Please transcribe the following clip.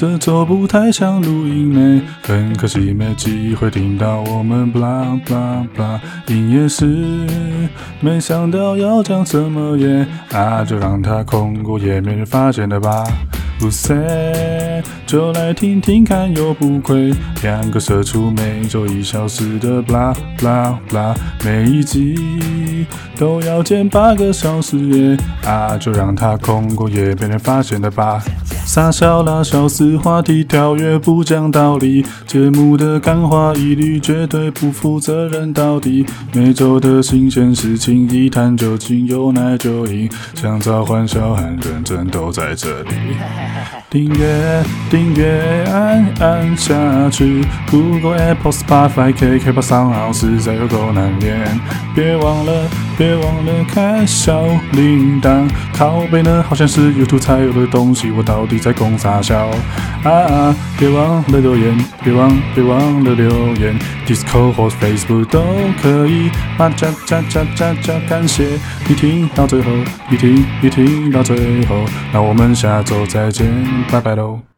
这周不太想录音没，很可惜没机会听到我们 blah blah blah。营业时，没想到要讲什么耶，啊，就让它空过也没人发现的吧。不塞，就来听听看又不亏。两个社畜每周一小时的 blah blah blah，每一集都要剪八个小时耶，啊，就让它空过也被人发现了吧。傻笑啦，笑死，话题跳跃不讲道理，节目的干话一律绝对不负责任到底。每周的新鲜事情一探究竟，有奶就赢，想找欢笑和认真都在这里。订阅订阅按按下去，Google Apple Spotify KKBOX SoundOn 实在有够难念，别忘了别忘了开小铃铛。靠背呢，好像是 YouTube 才有的东西，我到底。在攻啥笑啊啊！别忘了留言，别忘别忘了留言，Discord 或 Facebook 都可以。啊加加加加加！感谢你听到最后，你听你听到最后，那我们下周再见，拜拜喽。